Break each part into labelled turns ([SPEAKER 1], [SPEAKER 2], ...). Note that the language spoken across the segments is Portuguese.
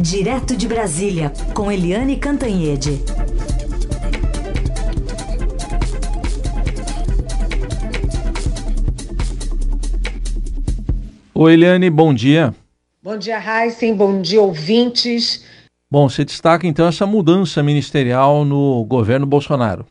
[SPEAKER 1] Direto de Brasília, com Eliane Cantanhede.
[SPEAKER 2] Oi, Eliane, bom dia.
[SPEAKER 3] Bom dia, Heisen, bom dia, ouvintes.
[SPEAKER 2] Bom, você destaca então essa mudança ministerial no governo Bolsonaro.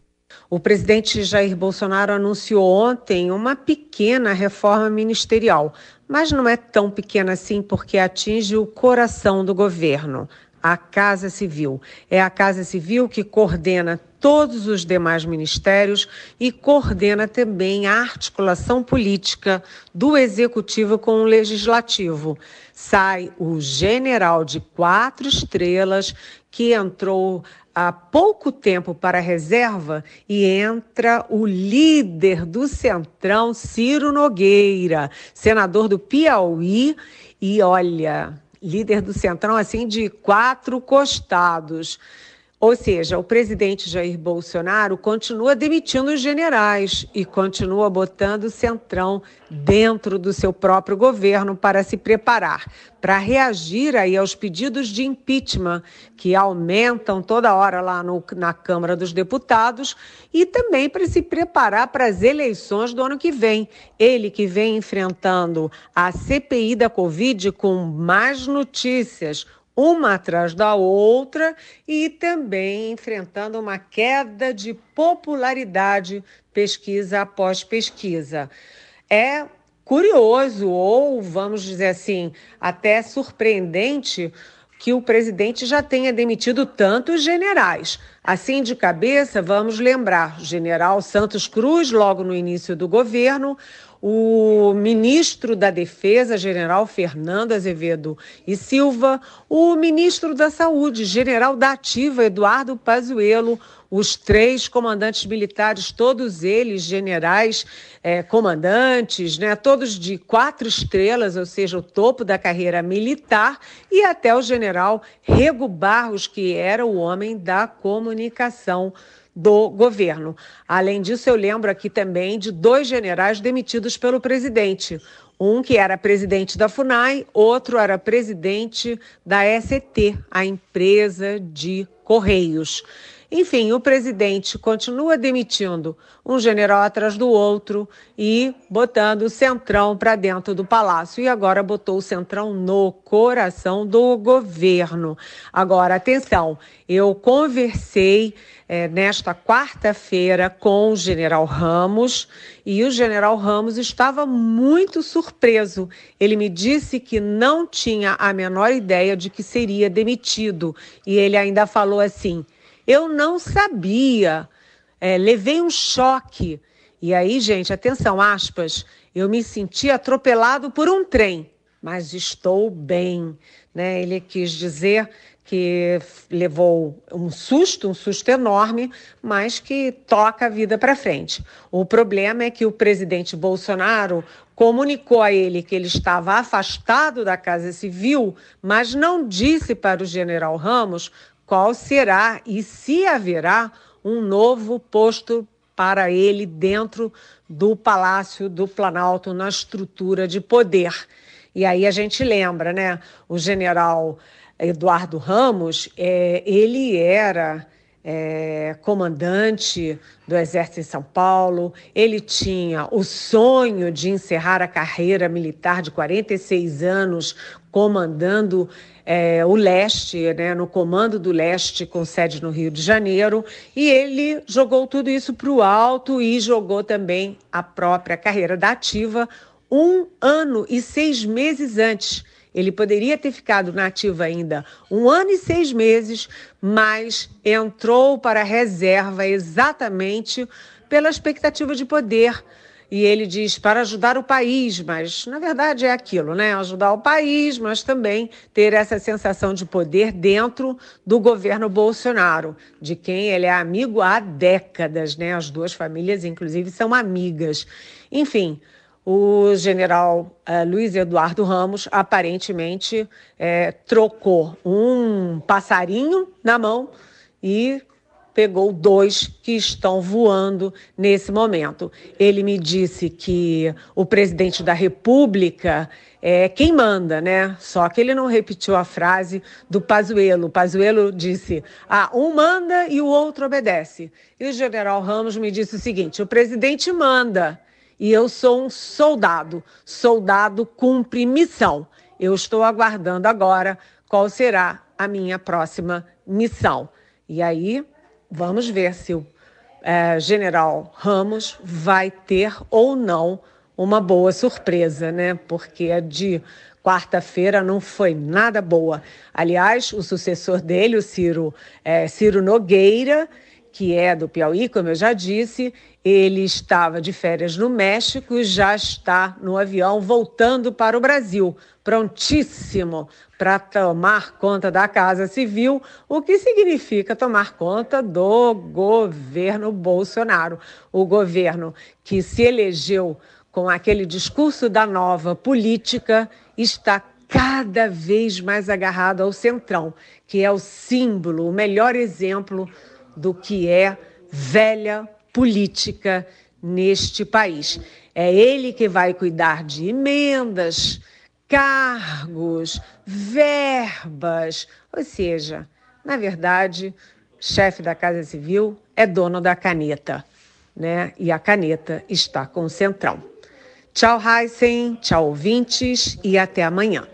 [SPEAKER 3] O presidente Jair Bolsonaro anunciou ontem uma pequena reforma ministerial, mas não é tão pequena assim porque atinge o coração do governo, a Casa Civil. É a Casa Civil que coordena todos os demais ministérios e coordena também a articulação política do executivo com o legislativo. Sai o general de quatro estrelas que entrou há pouco tempo para a reserva e entra o líder do Centrão, Ciro Nogueira, senador do Piauí, e olha, líder do Centrão assim de quatro costados. Ou seja, o presidente Jair Bolsonaro continua demitindo os generais e continua botando o centrão dentro do seu próprio governo para se preparar, para reagir aí aos pedidos de impeachment que aumentam toda hora lá no, na Câmara dos Deputados e também para se preparar para as eleições do ano que vem. Ele que vem enfrentando a CPI da Covid com mais notícias uma atrás da outra e também enfrentando uma queda de popularidade pesquisa após pesquisa. É curioso, ou vamos dizer assim, até surpreendente, que o presidente já tenha demitido tantos generais. Assim de cabeça, vamos lembrar: general Santos Cruz, logo no início do governo, o ministro da Defesa, general Fernando Azevedo e Silva, o ministro da Saúde, general da Ativa, Eduardo Pazuello, os três comandantes militares, todos eles generais, é, comandantes, né, todos de quatro estrelas, ou seja, o topo da carreira militar, e até o general Rego Barros, que era o homem da comunicação do governo. Além disso, eu lembro aqui também de dois generais demitidos pelo presidente. Um que era presidente da FUNAI, outro era presidente da ST, a empresa de Correios. Enfim, o presidente continua demitindo um general atrás do outro e botando o centrão para dentro do palácio. E agora botou o centrão no coração do governo. Agora, atenção, eu conversei é, nesta quarta-feira com o general Ramos e o general Ramos estava muito surpreso. Ele me disse que não tinha a menor ideia de que seria demitido. E ele ainda falou assim eu não sabia, é, levei um choque. E aí, gente, atenção, aspas, eu me senti atropelado por um trem, mas estou bem. Né? Ele quis dizer que levou um susto, um susto enorme, mas que toca a vida para frente. O problema é que o presidente Bolsonaro comunicou a ele que ele estava afastado da Casa Civil, mas não disse para o general Ramos qual será e se haverá um novo posto para ele dentro do Palácio do Planalto, na estrutura de poder. E aí a gente lembra, né? O general Eduardo Ramos, é, ele era é, comandante do Exército em São Paulo, ele tinha o sonho de encerrar a carreira militar de 46 anos comandando é, o leste, né, no comando do leste, com sede no Rio de Janeiro, e ele jogou tudo isso para o alto e jogou também a própria carreira da ativa um ano e seis meses antes ele poderia ter ficado na ativa ainda um ano e seis meses, mas entrou para a reserva exatamente pela expectativa de poder. E ele diz para ajudar o país, mas na verdade é aquilo, né? Ajudar o país, mas também ter essa sensação de poder dentro do governo Bolsonaro, de quem ele é amigo há décadas, né? As duas famílias, inclusive, são amigas. Enfim, o general uh, Luiz Eduardo Ramos aparentemente é, trocou um passarinho na mão e pegou dois que estão voando nesse momento. Ele me disse que o presidente da República é quem manda, né? Só que ele não repetiu a frase do Pazuello. Pazuello disse: "Ah, um manda e o outro obedece". E o general Ramos me disse o seguinte: "O presidente manda e eu sou um soldado. Soldado cumpre missão. Eu estou aguardando agora qual será a minha próxima missão". E aí Vamos ver se o é, general Ramos vai ter ou não uma boa surpresa, né? Porque a de quarta-feira não foi nada boa. Aliás, o sucessor dele, o Ciro, é, Ciro Nogueira, que é do Piauí, como eu já disse, ele estava de férias no México e já está no avião voltando para o Brasil, prontíssimo para tomar conta da Casa Civil, o que significa tomar conta do governo Bolsonaro. O governo que se elegeu com aquele discurso da nova política está cada vez mais agarrado ao centrão, que é o símbolo, o melhor exemplo do que é velha política neste país. É ele que vai cuidar de emendas, cargos, verbas, ou seja, na verdade, chefe da Casa Civil é dono da caneta, né? E a caneta está com o Centrão. Tchau, Heisen, tchau, ouvintes, e até amanhã.